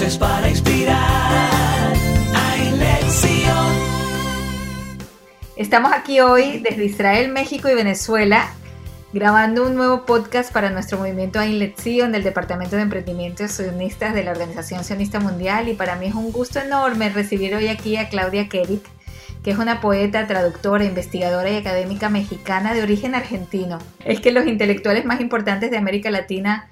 Para inspirar a Lección. Estamos aquí hoy desde Israel, México y Venezuela grabando un nuevo podcast para nuestro movimiento Lección del Departamento de Emprendimiento Sionistas de la Organización Sionista Mundial y para mí es un gusto enorme recibir hoy aquí a Claudia Kerik, que es una poeta, traductora, investigadora y académica mexicana de origen argentino. Es que los intelectuales más importantes de América Latina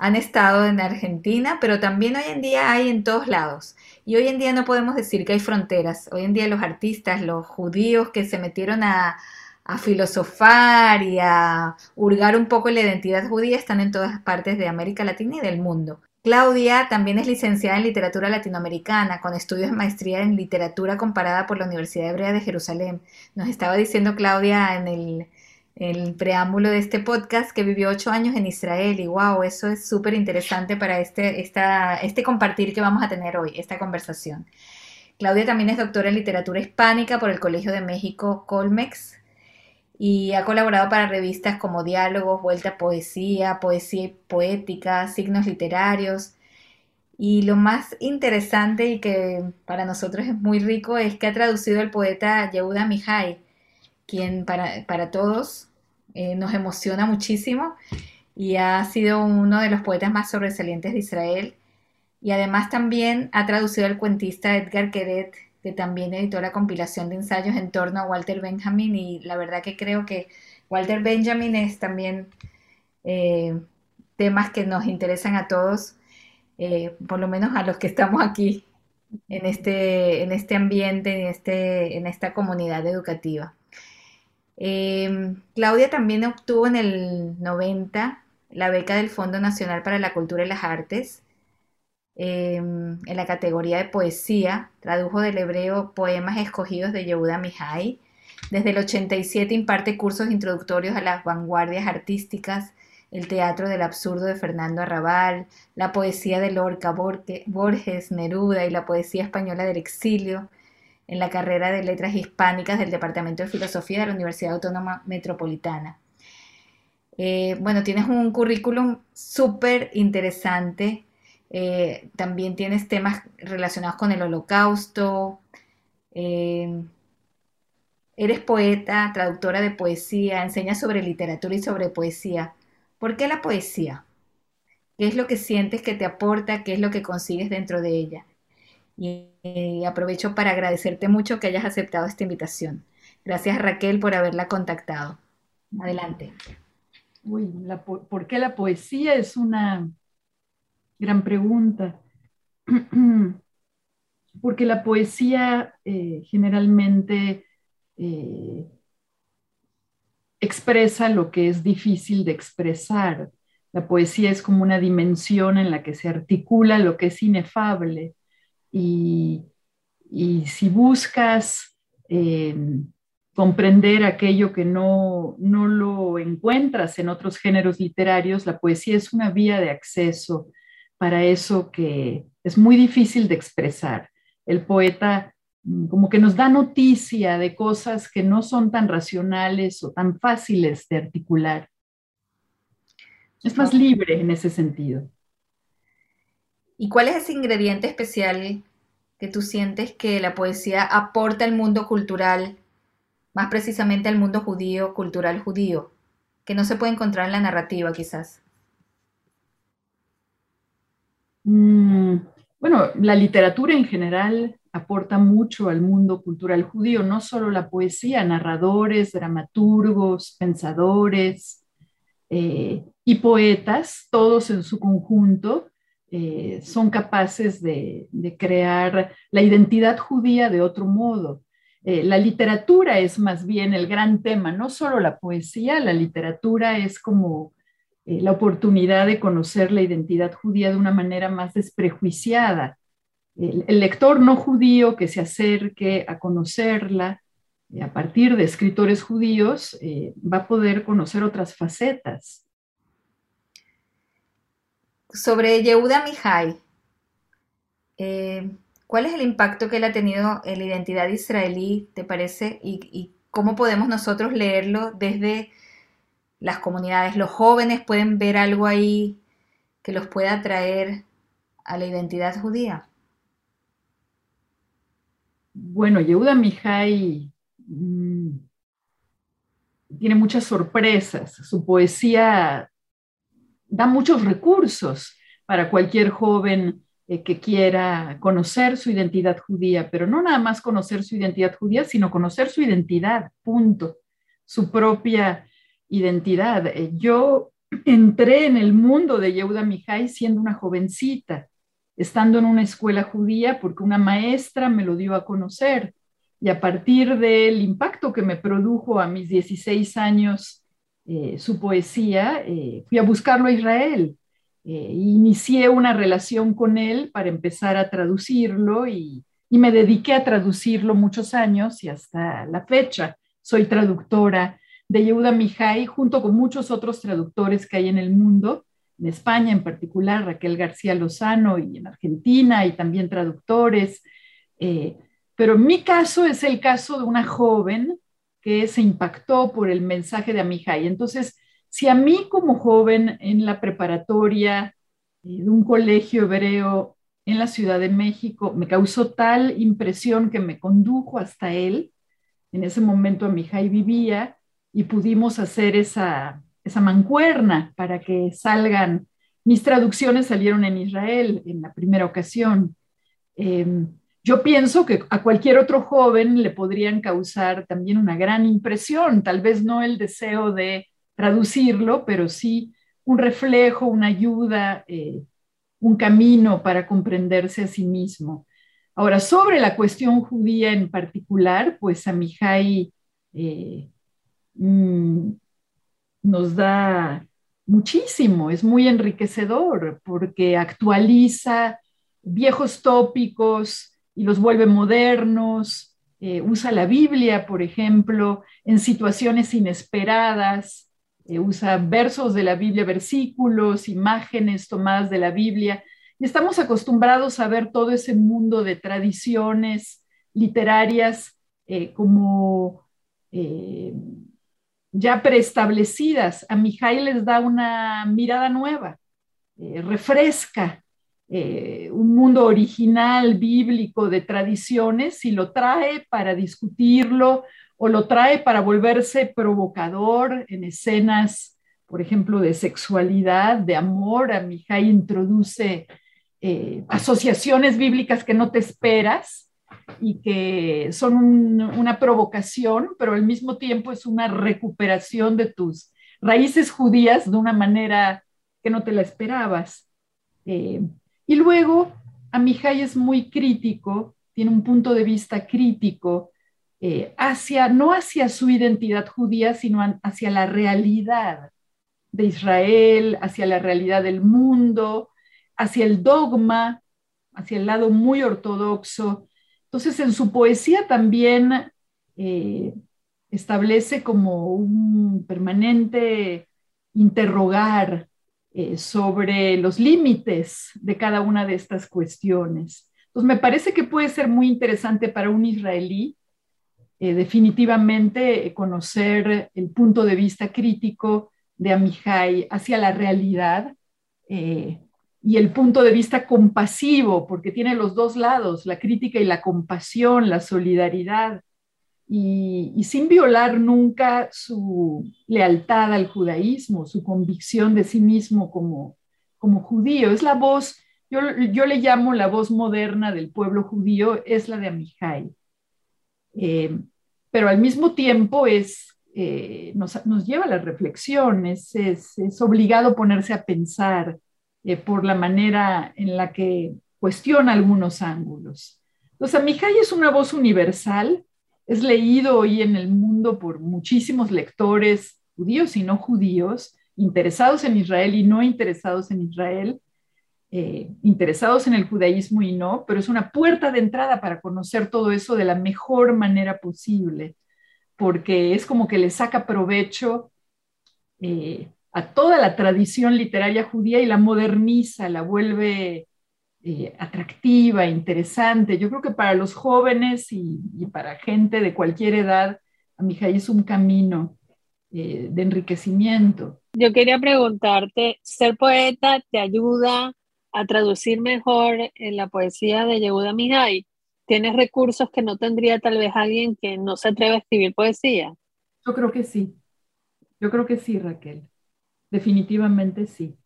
han estado en Argentina, pero también hoy en día hay en todos lados. Y hoy en día no podemos decir que hay fronteras. Hoy en día los artistas, los judíos que se metieron a, filosofar y a hurgar un poco la identidad judía están en todas partes de América Latina y del mundo. Claudia también es licenciada en literatura latinoamericana, con estudios de maestría en literatura comparada por la Universidad Hebrea de Jerusalén. Nos estaba diciendo Claudia en el, el preámbulo de este podcast que vivió ocho años en Israel y wow, eso es súper interesante para este, esta, este compartir que vamos a tener hoy, esta conversación. Claudia también es doctora en literatura hispánica por el Colegio de México Colmex y ha colaborado para revistas como Diálogos, Vuelta a Poesía, Poesía Poética, Signos Literarios. Y lo más interesante y que para nosotros es muy rico es que ha traducido el poeta Yehuda Mihai, quien para, para todos eh, nos emociona muchísimo y ha sido uno de los poetas más sobresalientes de Israel. Y además también ha traducido al cuentista Edgar Queret, que también editó la compilación de ensayos en torno a Walter Benjamin. Y la verdad que creo que Walter Benjamin es también eh, temas que nos interesan a todos, eh, por lo menos a los que estamos aquí en este, en este ambiente, en, este, en esta comunidad educativa. Em, Claudia también obtuvo en el 90 la beca del Fondo Nacional para la Cultura y las Artes em, en la categoría de poesía. Tradujo del hebreo poemas escogidos de Yehuda Mihai. Desde el 87 imparte cursos introductorios a las vanguardias artísticas, el teatro del absurdo de Fernando Arrabal, la poesía de Lorca, Borges, Neruda y la poesía española del exilio en la carrera de Letras Hispánicas del Departamento de Filosofía de la Universidad Autónoma Metropolitana. Eh, bueno, tienes un currículum súper interesante. Eh, también tienes temas relacionados con el holocausto. Eh, eres poeta, traductora de poesía, enseñas sobre literatura y sobre poesía. ¿Por qué la poesía? ¿Qué es lo que sientes que te aporta? ¿Qué es lo que consigues dentro de ella? Y aprovecho para agradecerte mucho que hayas aceptado esta invitación. Gracias Raquel por haberla contactado. Adelante. Uy, ¿por qué la poesía es una gran pregunta? Porque la poesía eh, generalmente eh, expresa lo que es difícil de expresar. La poesía es como una dimensión en la que se articula lo que es inefable y, si buscas eh, comprender aquello que no, no lo encuentras en otros géneros literarios, la poesía es una vía de acceso para eso que es muy difícil de expresar. El poeta mm, como que nos da noticia de cosas que no son tan racionales o tan fáciles de articular. Es más libre en ese sentido. ¿Y cuál es ese ingrediente especial que tú sientes que la poesía aporta al mundo cultural, más precisamente al mundo judío, cultural judío, que no se puede encontrar en la narrativa quizás? Mm, bueno, la literatura en general aporta mucho al mundo cultural judío, no solo la poesía, narradores, dramaturgos, pensadores eh, y poetas, todos en su conjunto, eh, son capaces de, crear la identidad judía de otro modo. Eh, la literatura es más bien el gran tema, no solo la poesía, la literatura es como eh, la oportunidad de conocer la identidad judía de una manera más desprejuiciada. el lector no judío que se acerque a conocerla a partir de escritores judíos va a poder conocer otras facetas sobre Yehuda Mihai, eh, ¿cuál es el impacto que él ha tenido en la identidad israelí, te parece? Y, cómo podemos nosotros leerlo desde las comunidades? ¿Los jóvenes pueden ver algo ahí que los pueda atraer a la identidad judía? Bueno, Yehuda Mihai mm, tiene muchas sorpresas. Su poesía da muchos recursos para cualquier joven eh, que quiera conocer su identidad judía, pero no nada más conocer su identidad judía, sino conocer su identidad, punto, su propia identidad. Eh, yo entré en el mundo de Yehuda Mihai siendo una jovencita, estando en una escuela judía, porque una maestra me lo dio a conocer. Y a partir del impacto que me produjo a mis 16 años eh, su poesía, eh, fui a buscarlo a Israel. Eh, inicié una relación con él para empezar a traducirlo y, me dediqué a traducirlo muchos años y hasta la fecha soy traductora de Yehuda Mihai, junto con muchos otros traductores que hay en el mundo, en España en particular, Raquel García Lozano y en Argentina, y también traductores. Eh, pero mi caso es el caso de una joven que se impactó por el mensaje de Amihai. Entonces, si a mí como joven en la preparatoria eh, de un colegio hebreo en la Ciudad de México me causó tal impresión que me condujo hasta él, en ese momento Amihai vivía, y pudimos hacer esa, esa mancuerna para que salgan. Mis traducciones salieron en Israel en la primera ocasión. Em, yo pienso que a cualquier otro joven le podrían causar también una gran impresión, tal vez no el deseo de traducirlo, pero sí un reflejo, una ayuda, eh, un camino para comprenderse a sí mismo. Ahora, sobre la cuestión judía en particular, pues Amihai eh, Mm, nos da muchísimo, es muy enriquecedor porque actualiza viejos tópicos y los vuelve modernos, eh, usa la Biblia, por ejemplo, en situaciones inesperadas, eh, usa versos de la Biblia, versículos, imágenes tomadas de la Biblia, y estamos acostumbrados a ver todo ese mundo de tradiciones literarias eh, como ya preestablecidas. A Mijay les da una mirada nueva, refresca eh, un mundo original, bíblico, de tradiciones y lo trae para discutirlo o lo trae para volverse provocador en escenas, por ejemplo, de sexualidad, de amor. A Mijay introduce eh, asociaciones bíblicas que no te esperas y que son una provocación, pero al mismo tiempo es una recuperación de tus raíces judías de una manera que no te la esperabas. Eh, y luego, Amihai es muy crítico, tiene un punto de vista crítico eh, hacia, no hacia su identidad judía, sino hacia la realidad de Israel, hacia la realidad del mundo, hacia el dogma, hacia el lado muy ortodoxo. Entonces, en su poesía también eh, establece como un permanente interrogar eh, sobre los límites de cada una de estas cuestiones. Entonces, me parece que puede ser muy interesante para un israelí eh, definitivamente conocer el punto de vista crítico de Amihai hacia la realidad y el punto de vista compasivo, porque tiene los dos lados, la crítica y la compasión, la solidaridad, y, sin violar nunca su lealtad al judaísmo, su convicción de sí mismo como, como judío. Es la voz, yo, yo le llamo la voz moderna del pueblo judío, es la de Amihai. Eh, pero al mismo tiempo es, eh, nos, nos, lleva a la reflexión, es, es, es obligado ponerse a pensar, eh, por la manera en la que cuestiona algunos ángulos. Entonces, Amihai es una voz universal, es leído hoy en el mundo por muchísimos lectores judíos y no judíos, interesados en Israel y no interesados en Israel, eh, interesados en el judaísmo y no, pero es una puerta de entrada para conocer todo eso de la mejor manera posible, porque es como que le saca provecho eh, a toda la tradición literaria judía y la moderniza, la vuelve eh, atractiva, interesante. Yo creo que para los jóvenes y, para gente de cualquier edad, Amijay es un camino eh, de enriquecimiento. Yo quería preguntarte, ¿ser poeta te ayuda a traducir mejor en la poesía de Yehuda Mihai? ¿Tienes recursos que no tendría tal vez alguien que no se atreve a escribir poesía? Yo creo que sí. Yo creo que sí, Raquel. Definitivamente sí.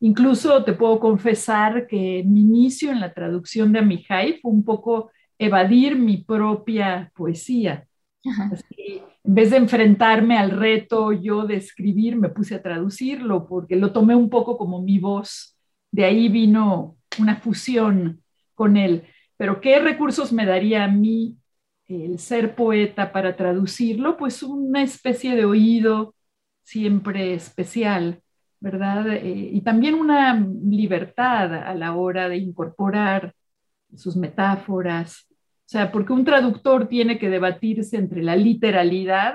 Incluso te puedo confesar que mi inicio en la traducción de Amihai fue un poco evadir mi propia poesía. en vez de enfrentarme al reto yo de escribir, me puse a traducirlo porque lo tomé un poco como mi voz. De ahí vino una fusión con él. Pero ¿qué recursos me daría a mí el ser poeta para traducirlo? Pues una especie de oído siempre especial ¿verdad? Eh, y también una libertad a la hora de incorporar sus metáforas. O sea, porque un traductor tiene que debatirse entre la literalidad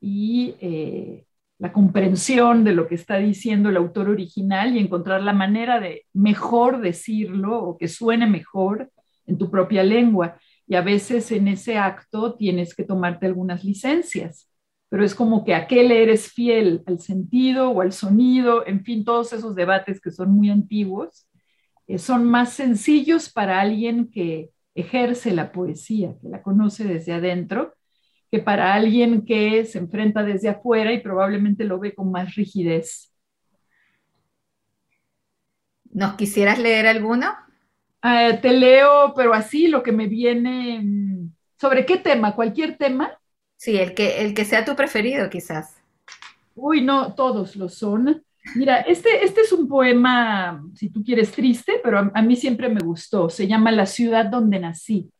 y eh, la comprensión de lo que está diciendo el autor original y encontrar la manera de mejor decirlo o que suene mejor en tu propia lengua. Y a veces en ese acto tienes que tomarte algunas licencias pero es como que a qué le eres fiel, al sentido o al sonido, en fin, todos esos debates que son muy antiguos, eh, son más sencillos para alguien que ejerce la poesía, que la conoce desde adentro, que para alguien que se enfrenta desde afuera y probablemente lo ve con más rigidez. ¿Nos quisieras leer alguno? Ah, te leo, pero así lo que me viene. Mm, ¿Sobre qué tema? ¿Cualquier tema? Sí, el que, el que sea tu preferido, quizás. Uy, no, todos lo son. Mira, este, este es un poema, si tú quieres, triste, pero a, mí siempre me gustó. Se llama La ciudad donde nací.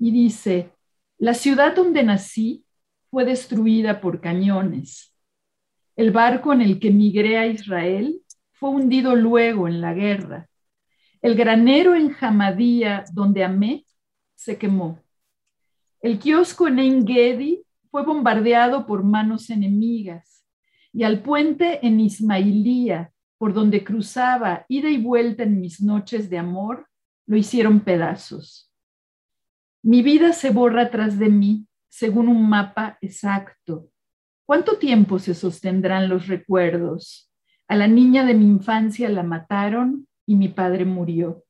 Y dice, la ciudad donde nací fue destruida por cañones. El barco en el que migré a Israel fue hundido luego en la guerra. El granero en Hamadía, donde amé, se quemó. El kiosco en Engedi fue bombardeado por manos enemigas y al puente en Ismailía, por donde cruzaba ida y vuelta en mis noches de amor, lo hicieron pedazos. Mi vida se borra tras de mí según un mapa exacto. ¿Cuánto tiempo se sostendrán los recuerdos? A la niña de mi infancia la mataron y mi padre murió.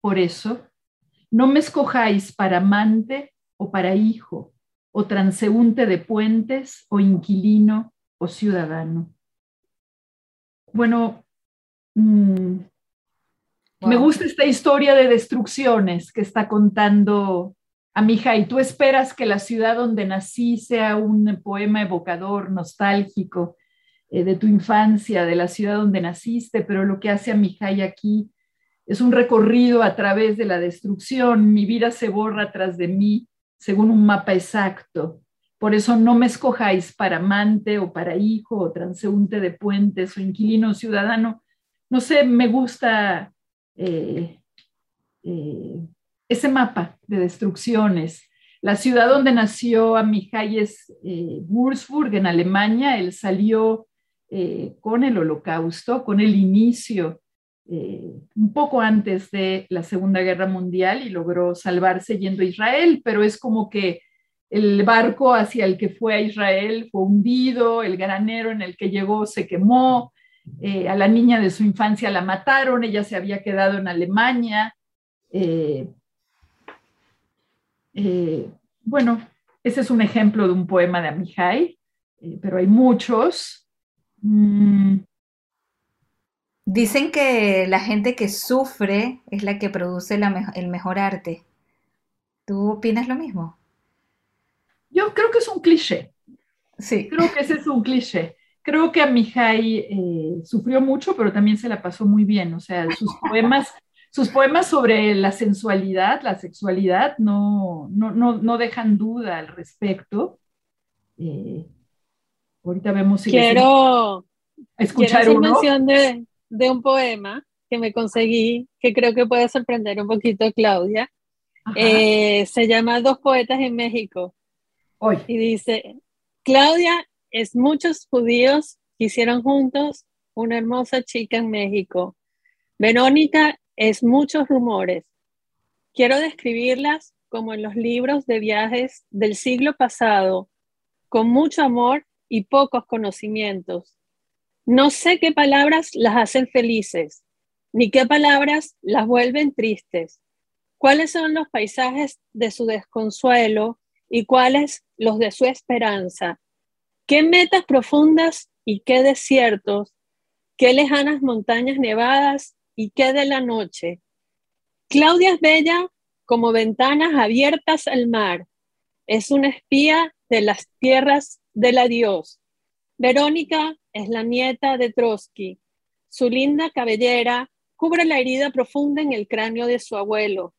Por eso, no me escojáis para amante o para hijo, o transeúnte de puentes, o inquilino, o ciudadano. Bueno, mm, me gusta esta historia de destrucciones que está contando Amija, y tú esperas que la ciudad donde nací sea un poema evocador, nostálgico eh, de tu infancia, de la ciudad donde naciste, pero lo que hace Amijay aquí es un recorrido a través de la destrucción. Mi vida se borra tras de mí según un mapa exacto. Por eso no me escojáis para amante o para hijo o transeúnte de puentes o inquilino ciudadano. No sé, me gusta eh, eh, ese mapa de destrucciones. La ciudad donde nació Amihai es eh, Würzburg, en Alemania. Él salió con el holocausto, con el inicio eh, un poco antes de la Segunda Guerra Mundial y logró salvarse yendo a Israel, pero es como que el barco hacia el que fue a Israel fue hundido, el granero en el que llegó se quemó, eh, a la niña de su infancia la mataron, ella se había quedado en Alemania. Eh, bueno, ese es un ejemplo de un poema de Amihai, pero hay muchos. Mm, Dicen que la gente que sufre es la que produce el mejor arte. ¿Tú opinas lo mismo? Yo creo que es un cliché. Sí. Creo que ese es un cliché. Creo que Amihai eh, sufrió mucho, pero también se la pasó muy bien. O sea, sus poemas, sus poemas sobre la sensualidad, la sexualidad, no, no, dejan duda al respecto. Eh, ahorita vemos si quiero escuchar uno. De, de un poema que me conseguí, que creo que puede sorprender un poquito a Claudia. Eh, se llama Dos Poetas en México. Hoy. Y dice, Claudia es muchos judíos que hicieron juntos una hermosa chica en México. Verónica es muchos rumores. Quiero describirlas como en los libros de viajes del siglo pasado, con mucho amor y pocos conocimientos No sé qué palabras las hacen felices, ni qué palabras las vuelven tristes. ¿Cuáles son los paisajes de su desconsuelo y cuáles los de su esperanza? ¿Qué metas profundas y qué desiertos? ¿Qué lejanas montañas nevadas y qué de la noche? Claudia es bella como ventanas abiertas al mar. Es una espía de las tierras del adiós. Verónica es la nieta de Trotsky. Su linda cabellera cubre la herida profunda en el cráneo de su abuelo.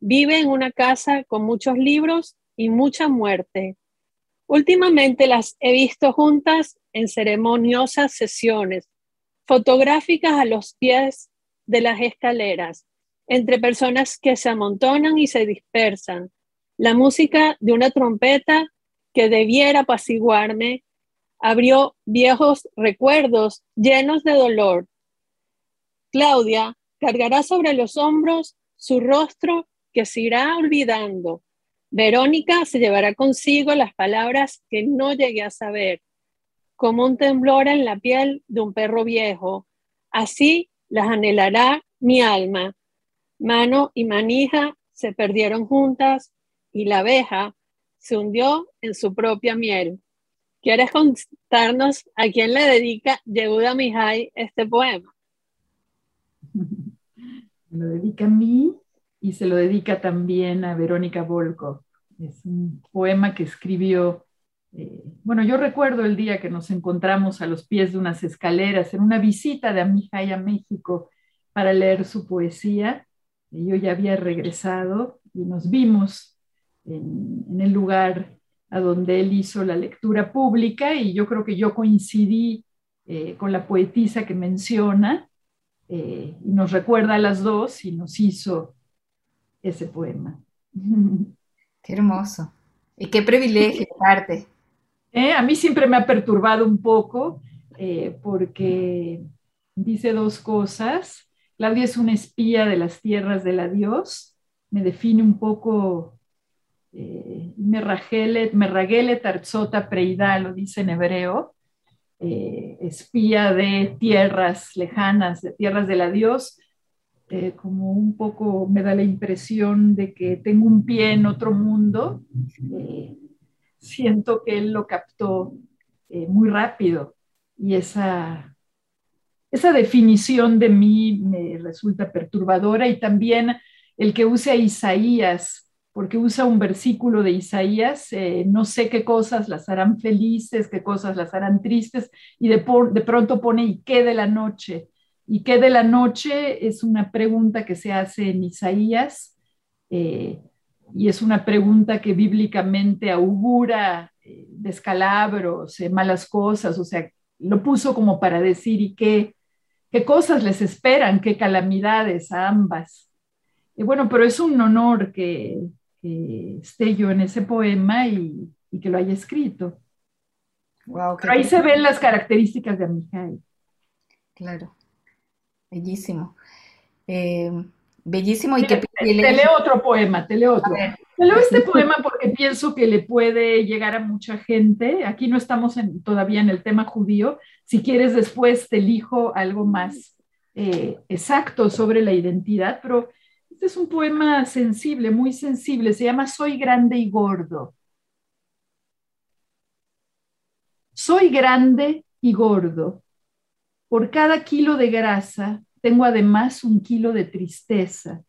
Vive en una casa con muchos libros y mucha muerte. Últimamente las he visto juntas en ceremoniosas sesiones fotográficas a los pies de las escaleras, entre personas que se amontonan y se dispersan. La música de una trompeta que debiera apaciguarme abrió viejos recuerdos llenos de dolor. Claudia cargará sobre los hombros su rostro que se irá olvidando. Verónica se llevará consigo las palabras que no llegué a saber, como un temblor en la piel de un perro viejo. Así las anhelará mi alma. Mano y manija se perdieron juntas y la abeja se hundió en su propia miel. ¿Quieres contarnos a quién le dedica Yehuda Mihai este poema? Me lo dedica a mí y se lo dedica también a Verónica Volkov. Es un poema que escribió, eh, bueno, yo recuerdo el día que nos encontramos a los pies de unas escaleras en una visita de Amihai a México para leer su poesía. Yo ya había regresado y nos vimos en, el lugar a donde él hizo la lectura pública y yo creo que yo coincidí eh, con la poetisa que menciona eh, y nos recuerda a las dos y nos hizo ese poema. Qué hermoso. Y qué privilegio, parte. Eh, a mí siempre me ha perturbado un poco porque dice dos cosas. Claudia es una espía de las tierras del adiós. Me define un poco eh, Merragele Tarzota Preida, lo dice en hebreo, eh, espía de tierras lejanas, de tierras del adiós, eh, como un poco me da la impresión de que tengo un pie en otro mundo. siento que él lo captó muy rápido y esa, esa definición de mí me resulta perturbadora y también el que use a Isaías porque usa un versículo de Isaías, eh, no sé qué cosas las harán felices, qué cosas las harán tristes, y de, de, pronto pone, ¿y qué de la noche? ¿Y qué de la noche? Es una pregunta que se hace en Isaías, eh, y es una pregunta que bíblicamente augura eh, descalabros, malas cosas, o sea, lo puso como para decir, ¿y qué, qué cosas les esperan? ¿Qué calamidades a ambas? Y bueno, pero es un honor que, que esté yo en ese poema y, que lo haya escrito. Wow, Pero ahí se ven las características de Amijay. Claro, bellísimo. Eh, bellísimo y que... Te, leo otro poema, te leo otro. Te leo este poema porque pienso que le puede llegar a mucha gente. Aquí no estamos todavía en el tema judío. Si quieres después te elijo algo más eh, exacto sobre la identidad, pero este es un poema sensible, muy sensible. Se llama Soy grande y gordo. Soy grande y gordo. Por cada kilo de grasa tengo además un kilo de tristeza.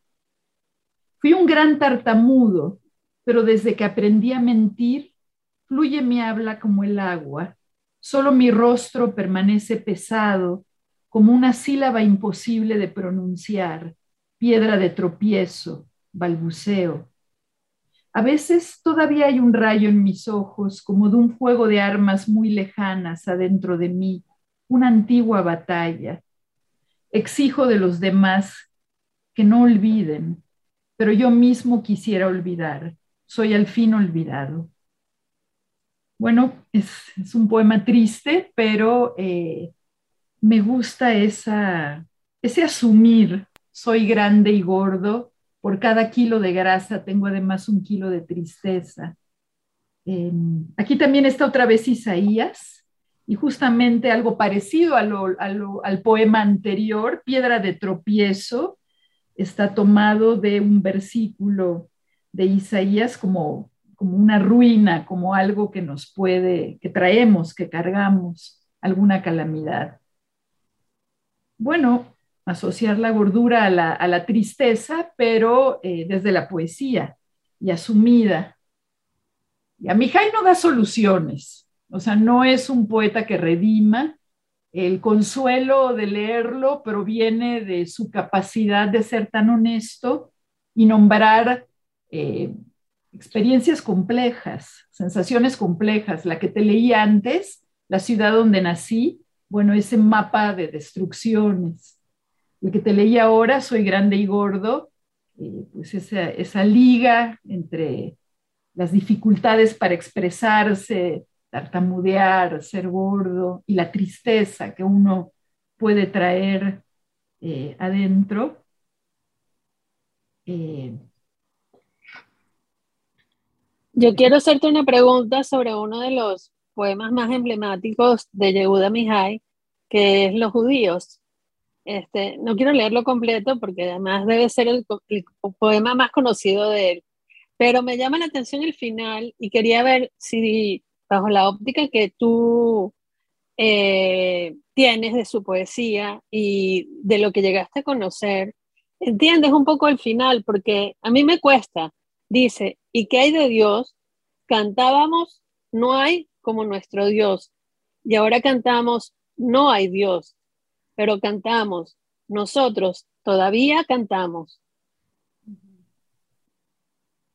Fui un gran tartamudo, pero desde que aprendí a mentir, fluye mi habla como el agua. Solo mi rostro permanece pesado, como una sílaba imposible de pronunciar piedra de tropiezo, balbuceo. A veces todavía hay un rayo en mis ojos, como de un juego de armas muy lejanas adentro de mí, una antigua batalla. Exijo de los demás que no olviden, pero yo mismo quisiera olvidar. Soy al fin olvidado. Bueno, es, un poema triste, pero eh, me gusta esa, ese asumir soy grande y gordo, por cada kilo de grasa tengo además un kilo de tristeza. Em, aquí también está otra vez Isaías, y justamente algo parecido al poema anterior, Piedra de Tropiezo, está tomado de un versículo de Isaías como, como una ruina, como algo que nos puede, que traemos, que cargamos, alguna calamidad. Bueno, asociar la gordura a la, tristeza, pero eh, desde la poesía y asumida. Y a Mijay no da soluciones, o sea, no es un poeta que redima. El consuelo de leerlo proviene de su capacidad de ser tan honesto y nombrar eh, experiencias complejas, sensaciones complejas. La que te leí antes, la ciudad donde nací, bueno, ese mapa de destrucciones. El que te leí ahora, Soy grande y gordo, eh, pues esa, esa liga entre las dificultades para expresarse, tartamudear, ser gordo y la tristeza que uno puede traer eh, adentro. Eh, Yo quiero hacerte una pregunta sobre uno de los poemas más emblemáticos de Yehuda Mihai, que es Los judíos. Este, no quiero leerlo completo porque además debe ser el poema más conocido de él, pero me llama la atención el final y quería ver si bajo la óptica que tú eh, tienes de su poesía y de lo que llegaste a conocer, entiendes un poco el final, porque a mí me cuesta. Dice, ¿y qué hay de Dios? Cantábamos, no hay como nuestro Dios. Y ahora cantamos, no hay Dios, pero cantamos, nosotros todavía cantamos.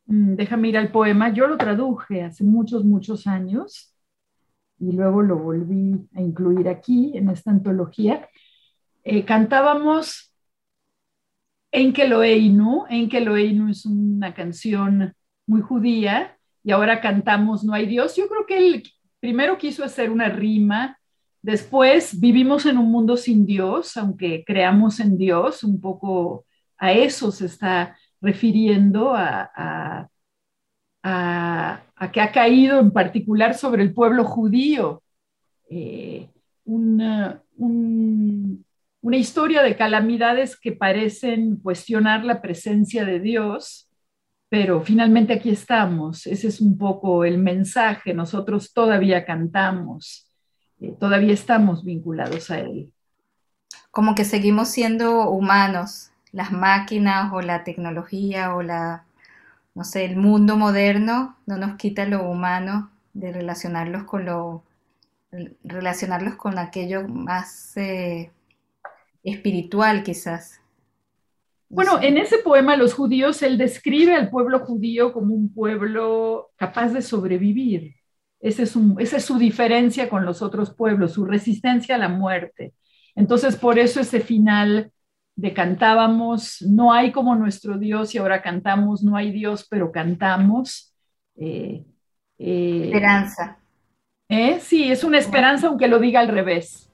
Mm, déjame ir al poema. Yo lo traduje hace muchos, muchos años y luego lo volví a incluir aquí en esta antología. Eh, cantábamos En Keloeinu. En Keloeinu es una canción muy judía y ahora cantamos No hay Dios. Yo creo que él primero quiso hacer una rima, después vivimos en un mundo sin Dios, aunque creamos en Dios, un poco a eso se está refiriendo a, que ha caído en particular sobre el pueblo judío eh, una, una historia de calamidades que parecen cuestionar la presencia de Dios, pero finalmente aquí estamos. Ese es un poco el mensaje. Nosotros todavía cantamos, eh, todavía estamos vinculados a Él. Como que seguimos siendo humanos, las máquinas o la tecnología o la, no sé, el mundo moderno no nos quita lo humano de relacionarlos con lo, relacionarlos con aquello más eh, espiritual quizás. bueno, en ese poema Los judíos, él describe al pueblo judío como un pueblo capaz de sobrevivir. Ese es esa es su diferencia con los otros pueblos, su resistencia a la muerte. Entonces, por eso ese final de cantábamos, no hay como nuestro Dios y ahora cantamos, no hay Dios, pero cantamos. Eh, eh, esperanza. ¿eh? Sí, es una esperanza aunque lo diga al revés.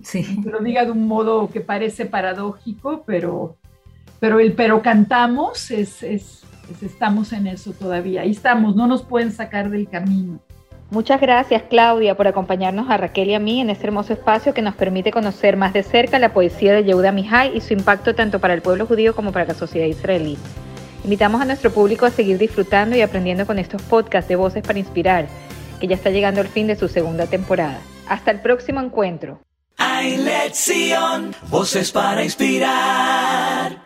Sí. lo diga de un modo que parece paradójico, pero, pero el pero cantamos es, es estamos en eso todavía. Ahí estamos, no nos pueden sacar del camino. Muchas gracias Claudia por acompañarnos a Raquel y a mí en este hermoso espacio que nos permite conocer más de cerca la poesía de Yehuda Mihai y su impacto tanto para el pueblo judío como para la sociedad israelí. Invitamos a nuestro público a seguir disfrutando y aprendiendo con estos podcasts de Voces para Inspirar, que ya está llegando al fin de su segunda temporada. Hasta el próximo encuentro. Voces para Inspirar.